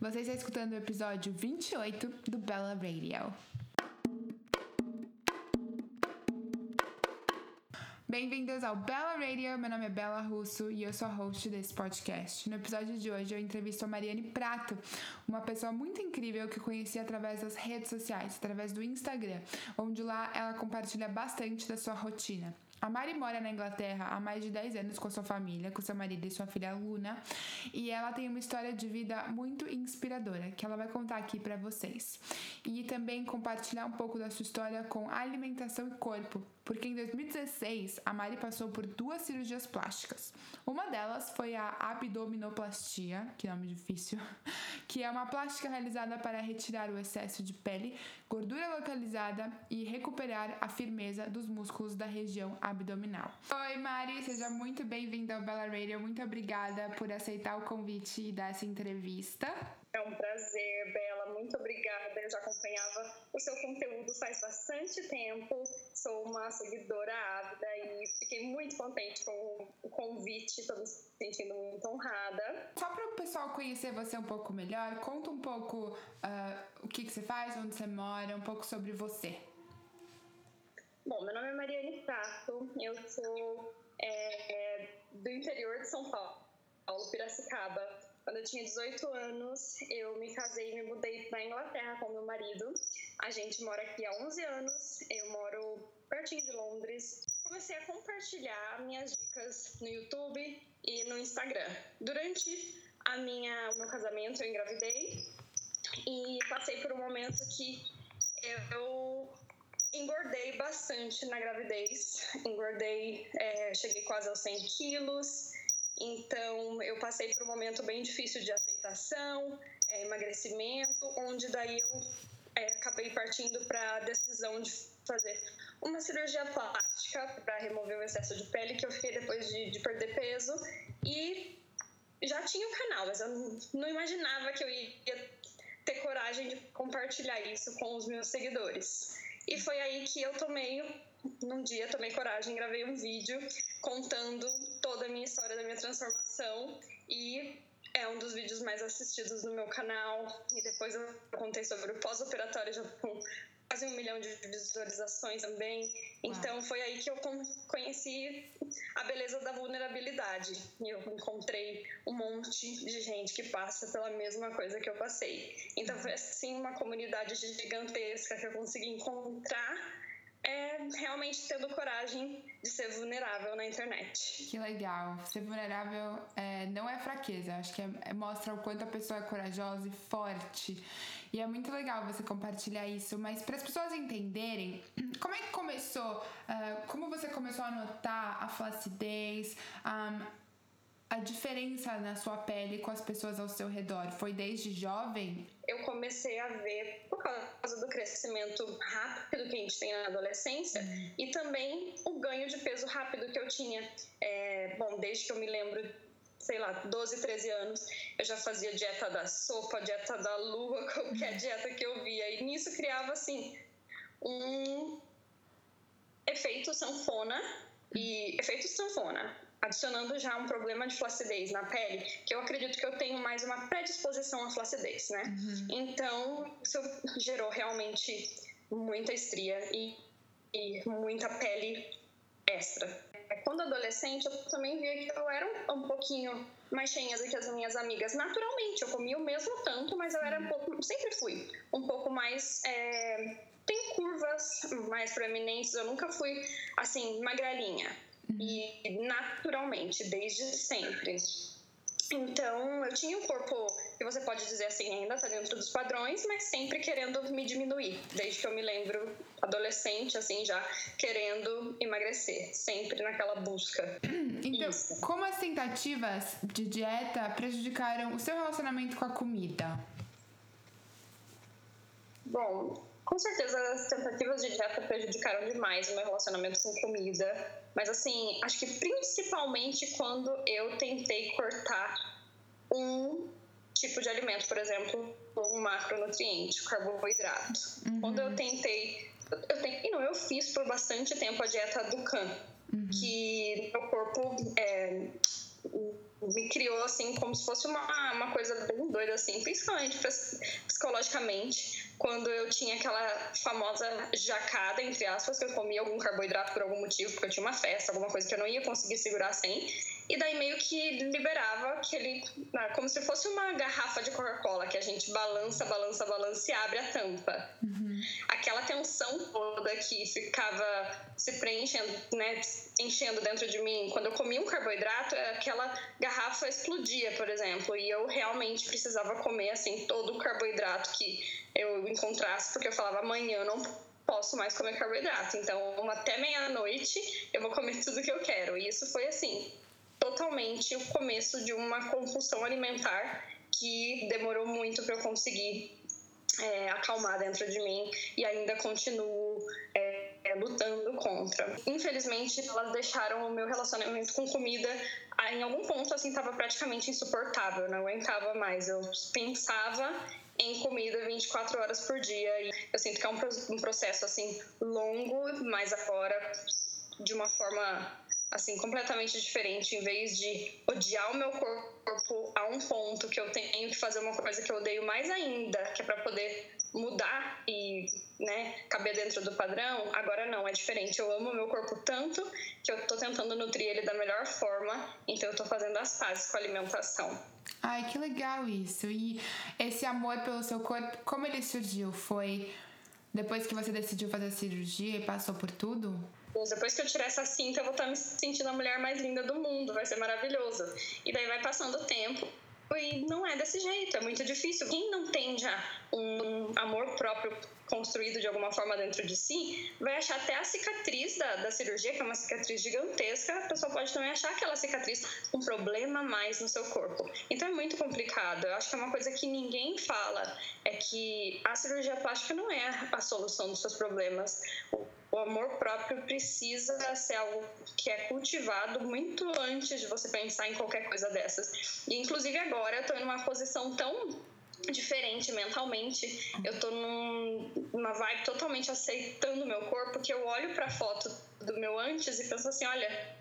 Você está escutando o episódio 28 do Bella Radio. Bem-vindos ao Bella Radio, meu nome é Bela Russo e eu sou a host desse podcast. No episódio de hoje eu entrevisto a Mariane Prato, uma pessoa muito incrível que eu conheci através das redes sociais, através do Instagram, onde lá ela compartilha bastante da sua rotina. A Mari mora na Inglaterra há mais de 10 anos com sua família, com seu marido e sua filha Luna, e ela tem uma história de vida muito inspiradora que ela vai contar aqui para vocês. E também compartilhar um pouco da sua história com alimentação e corpo, porque em 2016 a Mari passou por duas cirurgias plásticas. Uma delas foi a abdominoplastia, que nome difícil, que é uma plástica realizada para retirar o excesso de pele, gordura localizada e recuperar a firmeza dos músculos da região abdominal. Oi, Mari, seja muito bem-vinda ao Bella Radio. Muito obrigada por aceitar o convite e dar essa entrevista. É um prazer, Bela. Muito obrigada. Eu já acompanhava o seu conteúdo faz bastante tempo. Sou uma seguidora ávida e fiquei muito contente com o convite. Estou me sentindo muito honrada. Só para o pessoal conhecer você um pouco melhor, conta um pouco uh, o que, que você faz, onde você mora, um pouco sobre você. Bom, meu nome é Mariane Prato, eu sou é, do interior de São Paulo, Paulo, Piracicaba. Quando eu tinha 18 anos, eu me casei e me mudei para Inglaterra com meu marido. A gente mora aqui há 11 anos, eu moro pertinho de Londres. Comecei a compartilhar minhas dicas no YouTube e no Instagram. Durante a minha, o meu casamento, eu engravidei e passei por um momento que eu engordei bastante na gravidez. Engordei, é, cheguei quase aos 100 quilos. Então, eu passei por um momento bem difícil de aceitação, é, emagrecimento, onde daí eu é, acabei partindo para a decisão de fazer uma cirurgia plástica para remover o excesso de pele que eu fiquei depois de, de perder peso. E já tinha o canal, mas eu não imaginava que eu ia ter coragem de compartilhar isso com os meus seguidores. E foi aí que eu tomei, num dia, tomei coragem, gravei um vídeo contando toda a minha história da minha transformação e é um dos vídeos mais assistidos no meu canal. E depois eu contei sobre o pós-operatório já com quase um milhão de visualizações também. Então foi aí que eu conheci a beleza da vulnerabilidade. E eu encontrei um monte de gente que passa pela mesma coisa que eu passei. Então foi assim uma comunidade gigantesca que eu consegui encontrar é realmente tendo coragem de ser vulnerável na internet. Que legal. Ser vulnerável é, não é fraqueza, acho que é, é, mostra o quanto a pessoa é corajosa e forte. E é muito legal você compartilhar isso, mas para as pessoas entenderem, como é que começou? Uh, como você começou a notar a flacidez? Um, a diferença na sua pele com as pessoas ao seu redor? Foi desde jovem? Eu comecei a ver por causa do crescimento rápido que a gente tem na adolescência uhum. e também o ganho de peso rápido que eu tinha. É, bom, desde que eu me lembro sei lá, 12, 13 anos, eu já fazia dieta da sopa, dieta da lua, qualquer dieta que eu via. E nisso criava, assim, um efeito sanfona e efeito sanfona adicionando já um problema de flacidez na pele, que eu acredito que eu tenho mais uma predisposição à flacidez, né? Uhum. Então, isso gerou realmente muita estria e, e muita pele extra. Quando adolescente, eu também via que eu era um, pouquinho mais cheinha do que as minhas amigas. Naturalmente, eu comia o mesmo tanto, mas eu era um pouco, sempre fui um pouco mais. É, tem curvas mais proeminentes, eu nunca fui assim, magrelinha e naturalmente, desde sempre. Então, eu tinha um corpo que você pode dizer assim, ainda está dentro dos padrões, mas sempre querendo me diminuir, desde que eu me lembro adolescente, assim, já querendo emagrecer, sempre naquela busca. Então, Isso. como as tentativas de dieta prejudicaram o seu relacionamento com a comida? Bom, com certeza as tentativas de dieta prejudicaram demais o meu relacionamento com comida. Mas assim, acho que principalmente quando eu tentei cortar um tipo de alimento, por exemplo, um macronutriente, carboidrato. Uhum. Quando eu tentei, eu tentei, não, eu fiz por bastante tempo a dieta do CAN, uhum. que meu corpo é, me criou assim como se fosse uma, uma coisa bem doida assim, principalmente psicologicamente, quando eu tinha aquela famosa jacada entre aspas que eu comia algum carboidrato por algum motivo, porque eu tinha uma festa, alguma coisa que eu não ia conseguir segurar sem, e daí meio que liberava aquele ah, como se fosse uma garrafa de Coca-Cola que a gente balança, balança, balança e abre a tampa. Uhum. Aquela tensão toda que ficava se preenchendo, né, enchendo dentro de mim, quando eu comia um carboidrato, aquela garrafa explodia, por exemplo, e eu realmente precisava comer assim todo o carboidrato que eu encontrasse, porque eu falava amanhã eu não posso mais comer carboidrato. Então, até meia-noite eu vou comer tudo que eu quero. E isso foi assim, totalmente o começo de uma compulsão alimentar que demorou muito para eu conseguir é, acalmar dentro de mim e ainda continuo é, é, lutando contra. Infelizmente, elas deixaram o meu relacionamento com comida em algum ponto assim estava praticamente insuportável, não aguentava mais. Eu pensava em comida 24 horas por dia. E eu sinto que é um, um processo assim longo, mas agora de uma forma assim completamente diferente em vez de odiar o meu corpo a um ponto que eu tenho que fazer uma coisa que eu odeio mais ainda que é para poder mudar e né caber dentro do padrão agora não é diferente eu amo meu corpo tanto que eu tô tentando nutrir ele da melhor forma então eu tô fazendo as pazes com a alimentação ai que legal isso e esse amor pelo seu corpo como ele surgiu foi depois que você decidiu fazer a cirurgia e passou por tudo depois que eu tirar essa cinta, eu vou estar me sentindo a mulher mais linda do mundo, vai ser maravilhoso. E daí vai passando o tempo. E não é desse jeito, é muito difícil. Quem não tem já um amor próprio construído de alguma forma dentro de si, vai achar até a cicatriz da, da cirurgia, que é uma cicatriz gigantesca, a pessoa pode também achar aquela cicatriz um problema mais no seu corpo. Então é muito complicado. Eu acho que é uma coisa que ninguém fala, é que a cirurgia plástica não é a solução dos seus problemas o amor próprio precisa ser algo que é cultivado muito antes de você pensar em qualquer coisa dessas. E inclusive agora eu tô em uma posição tão diferente mentalmente. Eu tô num, numa vibe totalmente aceitando meu corpo que eu olho para foto do meu antes e penso assim, olha,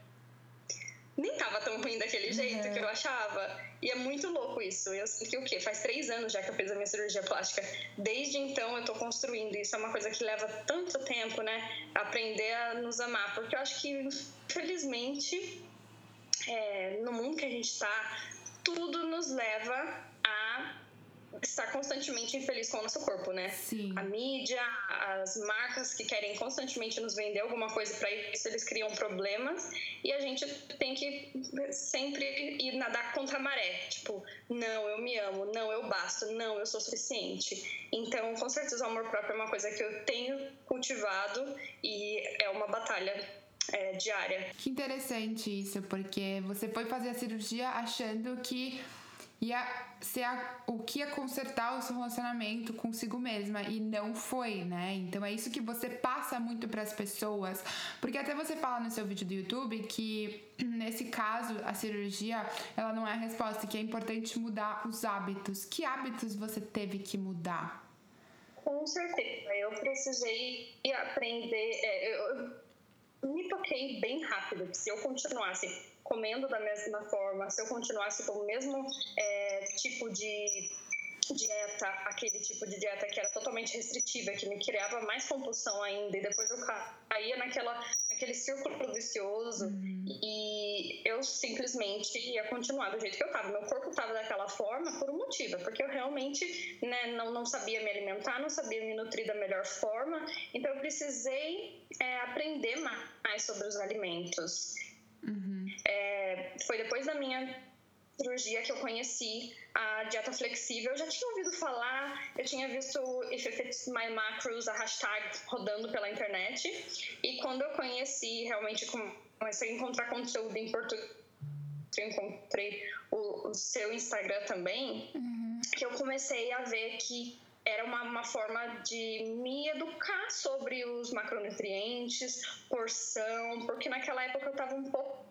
nem tava tão ruim daquele jeito uhum. que eu achava. E é muito louco isso. Eu sei que o quê? Faz três anos já que eu fiz a minha cirurgia plástica. Desde então eu tô construindo. Isso é uma coisa que leva tanto tempo, né? Aprender a nos amar. Porque eu acho que, infelizmente, é, no mundo que a gente tá, tudo nos leva estar constantemente infeliz com o nosso corpo, né? Sim. A mídia, as marcas que querem constantemente nos vender alguma coisa para isso, eles criam problemas e a gente tem que sempre ir nadar contra a maré. Tipo, não, eu me amo, não, eu basto, não, eu sou suficiente. Então, com certeza, o amor próprio é uma coisa que eu tenho cultivado e é uma batalha é, diária. Que interessante isso, porque você foi fazer a cirurgia achando que ia ser a, o que ia consertar o seu relacionamento consigo mesma e não foi, né? Então é isso que você passa muito para as pessoas, porque até você fala no seu vídeo do YouTube que nesse caso a cirurgia ela não é a resposta, que é importante mudar os hábitos. Que hábitos você teve que mudar? Com certeza, eu precisei aprender. É, eu me toquei bem rápido se eu continuasse comendo da mesma forma, se eu continuasse com o mesmo é, tipo de dieta, aquele tipo de dieta que era totalmente restritiva, que me criava mais compulsão ainda, e depois eu caía naquela, naquele círculo vicioso, uhum. e eu simplesmente ia continuar do jeito que eu estava. Meu corpo estava daquela forma por um motivo, porque eu realmente né, não, não sabia me alimentar, não sabia me nutrir da melhor forma, então eu precisei é, aprender mais sobre os alimentos. Uhum. É, foi depois da minha cirurgia que eu conheci a dieta flexível. Eu já tinha ouvido falar, eu tinha visto If It Fits My Macros, a hashtag rodando pela internet. E quando eu conheci, realmente comecei a encontrar conteúdo em português, eu encontrei o, o seu Instagram também, uhum. que eu comecei a ver que era uma, uma forma de me educar sobre os macronutrientes, porção, porque naquela época eu estava um pouco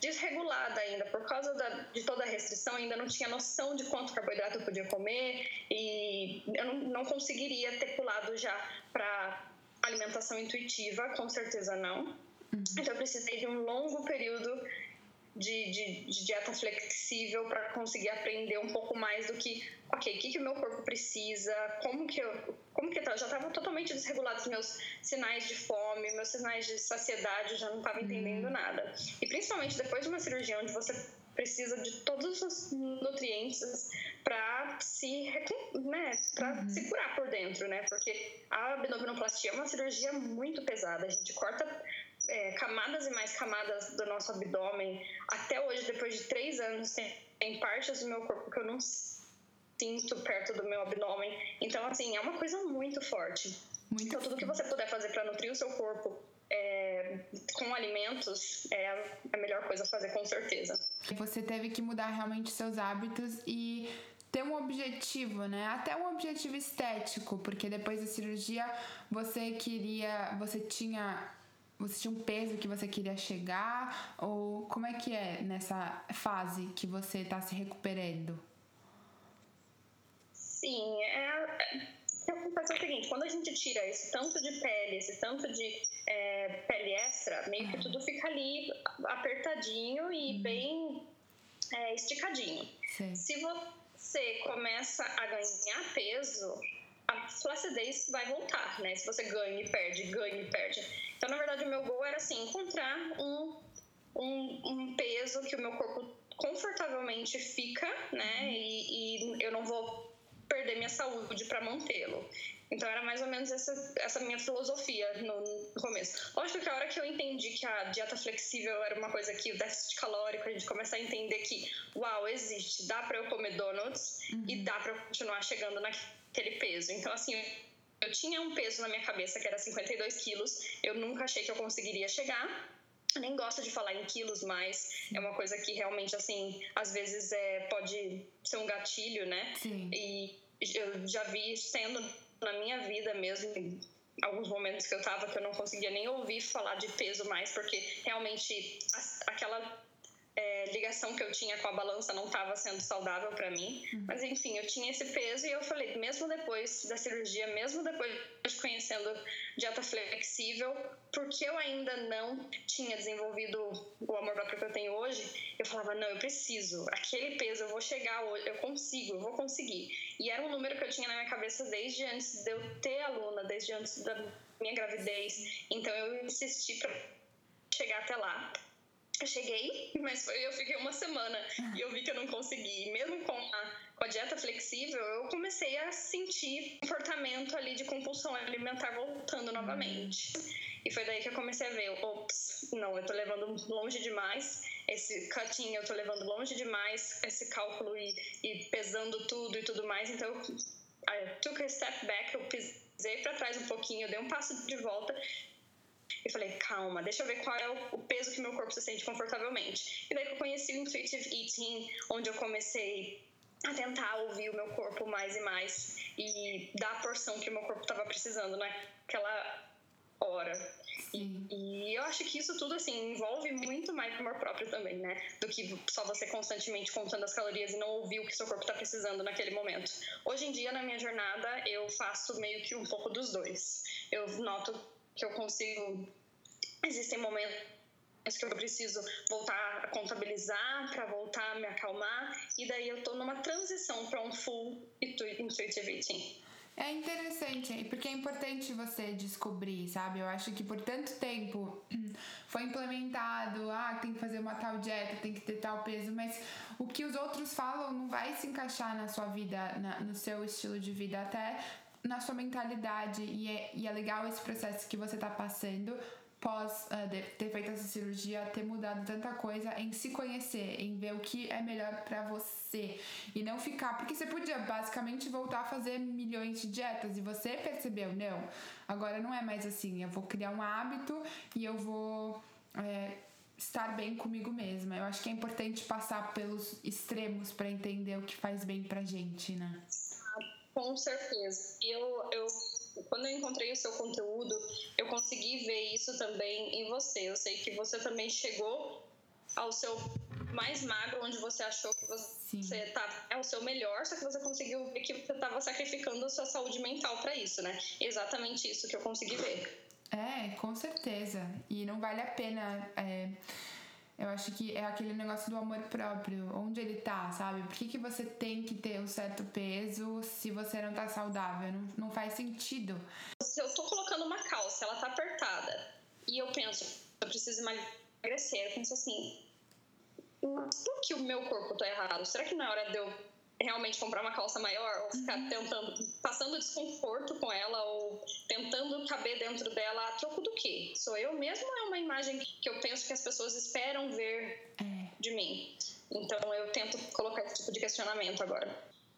desregulada ainda, por causa da, de toda a restrição, ainda não tinha noção de quanto carboidrato eu podia comer e eu não, não conseguiria ter pulado já para alimentação intuitiva, com certeza não. Uhum. Então eu precisei de um longo período de, de, de dieta flexível para conseguir aprender um pouco mais do que, ok, o que, que o meu corpo precisa, como que eu, como que tá, eu já estava totalmente desregulado os meus sinais de fome, meus sinais de saciedade, eu já não estava entendendo uhum. nada. E principalmente depois de uma cirurgia onde você precisa de todos os nutrientes para se, né, para uhum. se curar por dentro, né? Porque a abdominoplastia é uma cirurgia muito pesada. A gente corta é, camadas e mais camadas do nosso abdômen. Até hoje, depois de três anos, tem, tem partes do meu corpo que eu não sinto perto do meu abdômen. Então, assim, é uma coisa muito forte. Muito então, tudo que você puder fazer para nutrir o seu corpo é, com alimentos é a melhor coisa a fazer, com certeza. Você teve que mudar realmente seus hábitos e ter um objetivo, né? Até um objetivo estético, porque depois da cirurgia você queria, você tinha você tinha um peso que você queria chegar? Ou como é que é nessa fase que você está se recuperando? Sim, é, é, acontece o seguinte, quando a gente tira esse tanto de pele, esse tanto de é, pele extra, meio que tudo fica ali apertadinho e uhum. bem é, esticadinho. Sim. Se você começa a ganhar peso, a flacidez vai voltar, né? Se você ganha e perde, ganha e perde. Então, na verdade, o meu gol era assim, encontrar um, um, um peso que o meu corpo confortavelmente fica, né? E, e eu não vou perder minha saúde para mantê-lo. Então era mais ou menos essa, essa minha filosofia no, no, começo. Lógico que a hora que eu entendi que a dieta flexível era uma coisa que o déficit calórico, a gente começa a entender que, uau, existe, dá para eu comer donuts uhum. e dá para eu continuar chegando naquele peso. Então, assim, eu tinha um peso na minha cabeça que era 52 quilos, eu nunca achei que eu conseguiria chegar. Eu nem gosto de falar em quilos, mas é uma coisa que realmente, assim, às vezes é, pode ser um gatilho, né? Sim. E eu já vi sendo na minha vida mesmo, em alguns momentos que eu tava que eu não conseguia nem ouvir falar de peso mais, porque realmente aquela ligação que eu tinha com a balança não estava sendo saudável para mim. Uhum. Mas enfim, eu tinha esse peso e eu falei, mesmo depois da cirurgia, mesmo depois de conhecendo dieta flexível, porque eu ainda não tinha desenvolvido o amor próprio que eu tenho hoje, eu falava, não, eu preciso, aquele peso eu vou chegar hoje, eu consigo, eu vou conseguir. E era um número que eu tinha na minha cabeça desde antes de eu ter aluna, desde antes da minha gravidez. Então eu insisti para chegar até lá. Eu cheguei, mas eu fiquei uma semana e eu vi que eu não consegui. Mesmo com a, com a dieta flexível, eu comecei a sentir comportamento ali de compulsão alimentar voltando novamente. E foi daí que eu comecei a ver, ops, não, eu tô levando longe demais. Esse cutting eu tô levando longe demais, esse cálculo e, e pesando tudo e tudo mais. Então, eu took a step back, eu pisei para trás um pouquinho, dei um passo de volta e falei, calma, deixa eu ver qual é o peso que meu corpo se sente confortavelmente. E daí que eu conheci o Intuitive Eating, onde eu comecei a tentar ouvir o meu corpo mais e mais e dar a porção que o meu corpo estava precisando naquela hora. E, e, eu acho que isso tudo assim envolve muito mais amor próprio também, né? Do que só você constantemente contando as calorias e não ouvir o que seu corpo está precisando naquele momento. Hoje em dia na minha jornada eu faço meio que um pouco dos dois. Eu noto que eu consigo. Existem momentos que eu preciso voltar a contabilizar para voltar a me acalmar e daí eu estou numa transição para um full intuitive eating. É interessante, porque é importante você descobrir, sabe? Eu acho que por tanto tempo foi implementado, ah, tem que fazer uma tal dieta, tem que ter tal peso, mas o que os outros falam não vai se encaixar na sua vida, na, no seu estilo de vida, até na sua mentalidade e é, e é legal esse processo que você tá passando pós uh, ter feito essa cirurgia, ter mudado tanta coisa em se conhecer, em ver o que é melhor para você e não ficar, porque você podia basicamente voltar a fazer milhões de dietas e você percebeu, não, agora não é mais assim, eu vou criar um hábito e eu vou é, estar bem comigo mesma. Eu acho que é importante passar pelos extremos para entender o que faz bem pra gente, né? Com certeza. Eu, eu, quando eu encontrei o seu conteúdo, eu consegui ver isso também em você. Eu sei que você também chegou ao seu mais magro, onde você achou que você tá, é o seu melhor, só que você conseguiu ver que você estava sacrificando a sua saúde mental para isso, né? Exatamente isso que eu consegui ver. É, com certeza. E não vale a pena. É Eu acho que é aquele negócio do amor próprio, onde ele tá, sabe? Por que, que você tem que ter um certo peso se você não tá saudável? Não, não faz sentido. Se eu tô colocando uma calça, ela tá apertada, e eu penso, eu preciso emagrecer, eu penso assim, por que o meu corpo tá errado? Será que não é hora de eu realmente comprar uma calça maior ou ficar uhum. tentando, passando desconforto com ela ou tentando caber dentro dela a troco do quê? Sou eu mesmo ou é uma imagem que eu penso que as pessoas esperam ver é. de mim? Então eu tento colocar esse tipo de questionamento agora.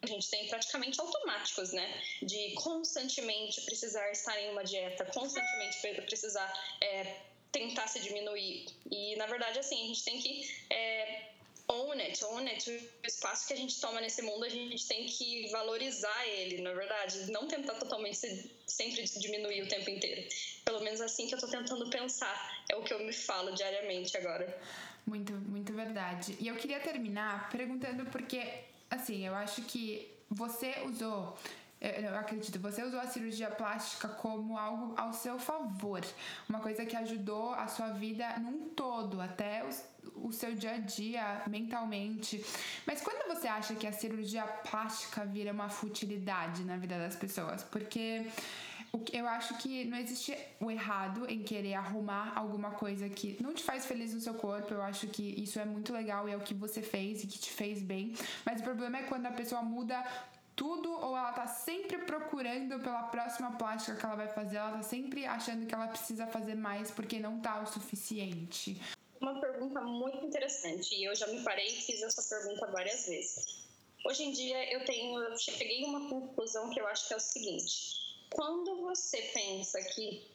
A gente tem praticamente automáticos, né? De constantemente precisar estar em uma dieta, constantemente precisar é, tentar se diminuir. E na verdade, assim, a gente tem que é, own it, own it. O espaço que a gente toma nesse mundo, a gente tem que valorizar ele, na é verdade. Não tentar totalmente se, sempre diminuir o tempo inteiro. Pelo menos assim que eu tô tentando pensar. É o que eu me falo diariamente agora. Muito, muito verdade. E eu queria terminar perguntando porque, assim, eu acho que você usou eu acredito, você usou a cirurgia plástica como algo ao seu favor, uma coisa que ajudou a sua vida num todo, até o, o seu dia a dia, mentalmente. Mas quando você acha que a cirurgia plástica vira uma futilidade na vida das pessoas? Porque eu acho que não existe o errado em querer arrumar alguma coisa que não te faz feliz no seu corpo. Eu acho que isso é muito legal e é o que você fez e que te fez bem. Mas o problema é quando a pessoa muda tudo ou ela tá sempre procurando pela próxima plástica que ela vai fazer, ela tá sempre achando que ela precisa fazer mais porque não tá o suficiente. Uma pergunta muito interessante e eu já me parei e fiz essa pergunta várias vezes. Hoje em dia eu tenho, eu cheguei uma conclusão que eu acho que é o seguinte: quando você pensa que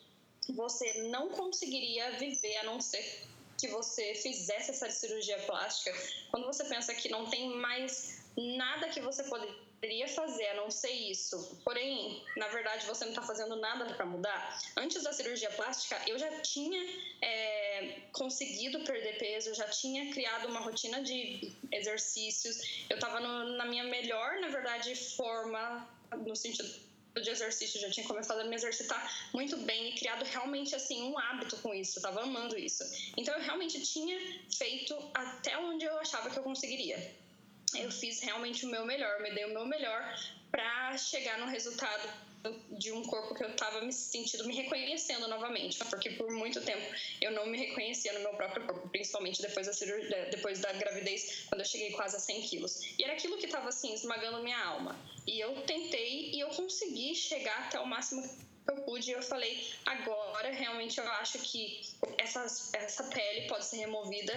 você não conseguiria viver a não ser que você fizesse essa cirurgia plástica, quando você pensa que não tem mais nada que você poderia poderia fazer a não ser isso. Porém, na verdade, você não está fazendo nada para mudar. Antes da cirurgia plástica, eu já tinha é, conseguido perder peso, já tinha criado uma rotina de exercícios. Eu estava na minha melhor, na verdade, forma, no sentido de exercício, já tinha começado a me exercitar muito bem e criado realmente assim um hábito com isso, eu tava amando isso. Então eu realmente tinha feito até onde eu achava que eu conseguiria eu fiz realmente o meu melhor, me dei o meu melhor para chegar no resultado de um corpo que eu estava me sentindo, me reconhecendo novamente, porque por muito tempo eu não me reconhecia no meu próprio corpo, principalmente depois da cirurgia, depois da gravidez, quando eu cheguei quase a 100 quilos. E era aquilo que estava assim esmagando minha alma. E eu tentei e eu consegui chegar até o máximo que eu pude. E eu falei, agora realmente eu acho que essa, essa pele pode ser removida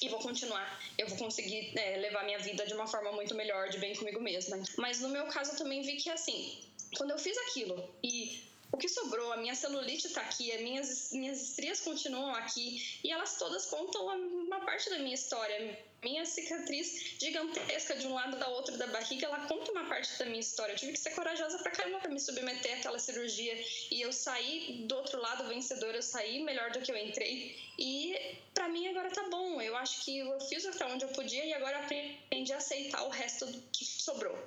e vou continuar. Eu vou conseguir é, levar minha vida de uma forma muito melhor, de bem comigo mesma. Mas no meu caso eu também vi que assim, quando eu fiz aquilo e o que sobrou, a minha celulite está aqui, as minhas, minhas estrias continuam aqui e elas todas contam uma parte da minha história. Minha cicatriz gigantesca de um lado da outro da barriga, ela conta uma parte da minha história. Eu tive que ser corajosa pra caramba pra me submeter àquela cirurgia e eu saí do outro lado vencedora, eu saí melhor do que eu entrei e para mim agora tá bom. Eu acho que eu fiz até onde eu podia e agora aprendi a aceitar o resto que sobrou.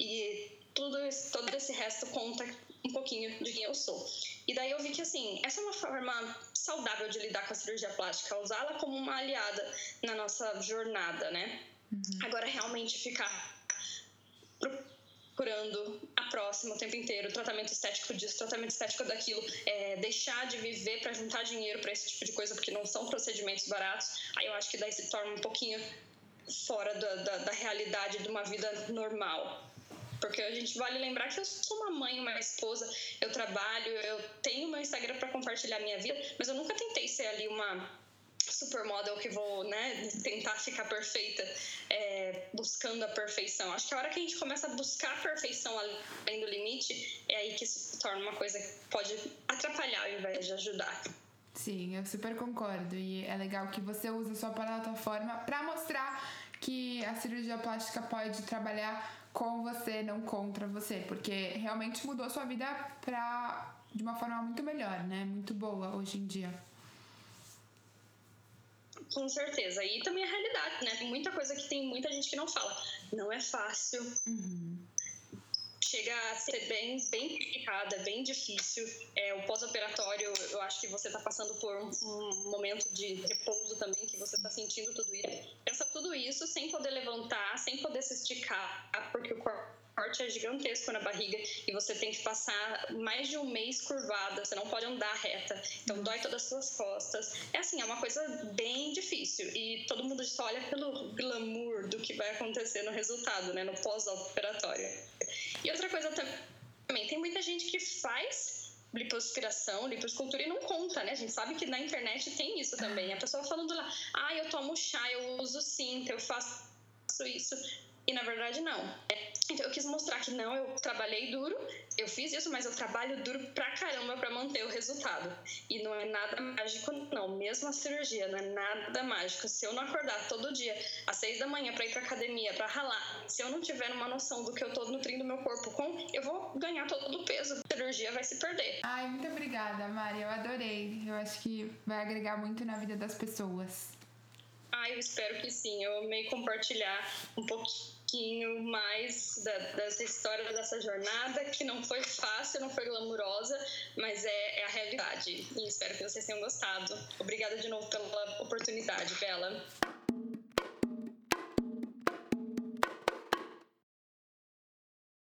E tudo todo esse resto conta um pouquinho de quem eu sou. E daí eu vi que, assim, essa é uma forma saudável de lidar com a cirurgia plástica, usá-la como uma aliada na nossa jornada, né? Uhum. Agora, realmente ficar procurando a próxima o tempo inteiro, tratamento estético disso, tratamento estético daquilo, é, deixar de viver para juntar dinheiro para esse tipo de coisa, porque não são procedimentos baratos, aí eu acho que daí se torna um pouquinho fora da, da, da realidade de uma vida normal. Porque a gente vale lembrar que eu sou uma mãe, uma esposa, eu trabalho, eu tenho meu Instagram para compartilhar minha vida, mas eu nunca tentei ser ali uma supermodel que vou né, tentar ficar perfeita, é, buscando a perfeição. Acho que a hora que a gente começa a buscar a perfeição além do limite, é aí que isso se torna uma coisa que pode atrapalhar ao invés de ajudar. Sim, eu super concordo. E é legal que você usa a sua plataforma para mostrar que a cirurgia plástica pode trabalhar com você, não contra você, porque realmente mudou sua vida pra, de uma forma muito melhor, né? Muito boa hoje em dia. Com certeza. E também a realidade, né? Tem muita coisa que tem muita gente que não fala. Não é fácil. Uhum. Chega a ser bem, bem complicada, bem difícil. É, o pós-operatório, eu acho que você está passando por um, um, momento de repouso também, que você está sentindo tudo isso. Pensa tudo isso sem poder levantar, sem poder se esticar, porque o corpo corte é gigantesco na barriga e você tem que passar mais de um mês curvada, você não pode andar reta, então dói todas as suas costas. É assim, é uma coisa bem difícil e todo mundo só olha pelo glamour do que vai acontecer no resultado, né, no pós-operatório. E outra coisa também, tem muita gente que faz lipoaspiração, lipoescultura e não conta, né? A gente sabe que na internet tem isso também. A pessoa falando lá, ah, eu tomo chá, eu uso cinta, eu faço isso. E na verdade não. Então eu quis mostrar que não, eu trabalhei duro, eu fiz isso, mas eu trabalho duro pra caramba para manter o resultado. E não é nada mágico, não. Mesmo a cirurgia não é nada mágico. Se eu não acordar todo dia às seis da manhã para ir pra academia, para ralar, se eu não tiver uma noção do que eu tô nutrindo meu corpo com, eu vou ganhar todo o peso. A cirurgia vai se perder. Ai, muito obrigada, Mari. Eu adorei. Eu acho que vai agregar muito na vida das pessoas. Ah, eu espero que sim. Eu amei compartilhar um pouquinho mais da, dessa história, dessa jornada, que não foi fácil, não foi glamurosa, mas é, é a realidade. E espero que vocês tenham gostado. Obrigada de novo pela oportunidade, Bela.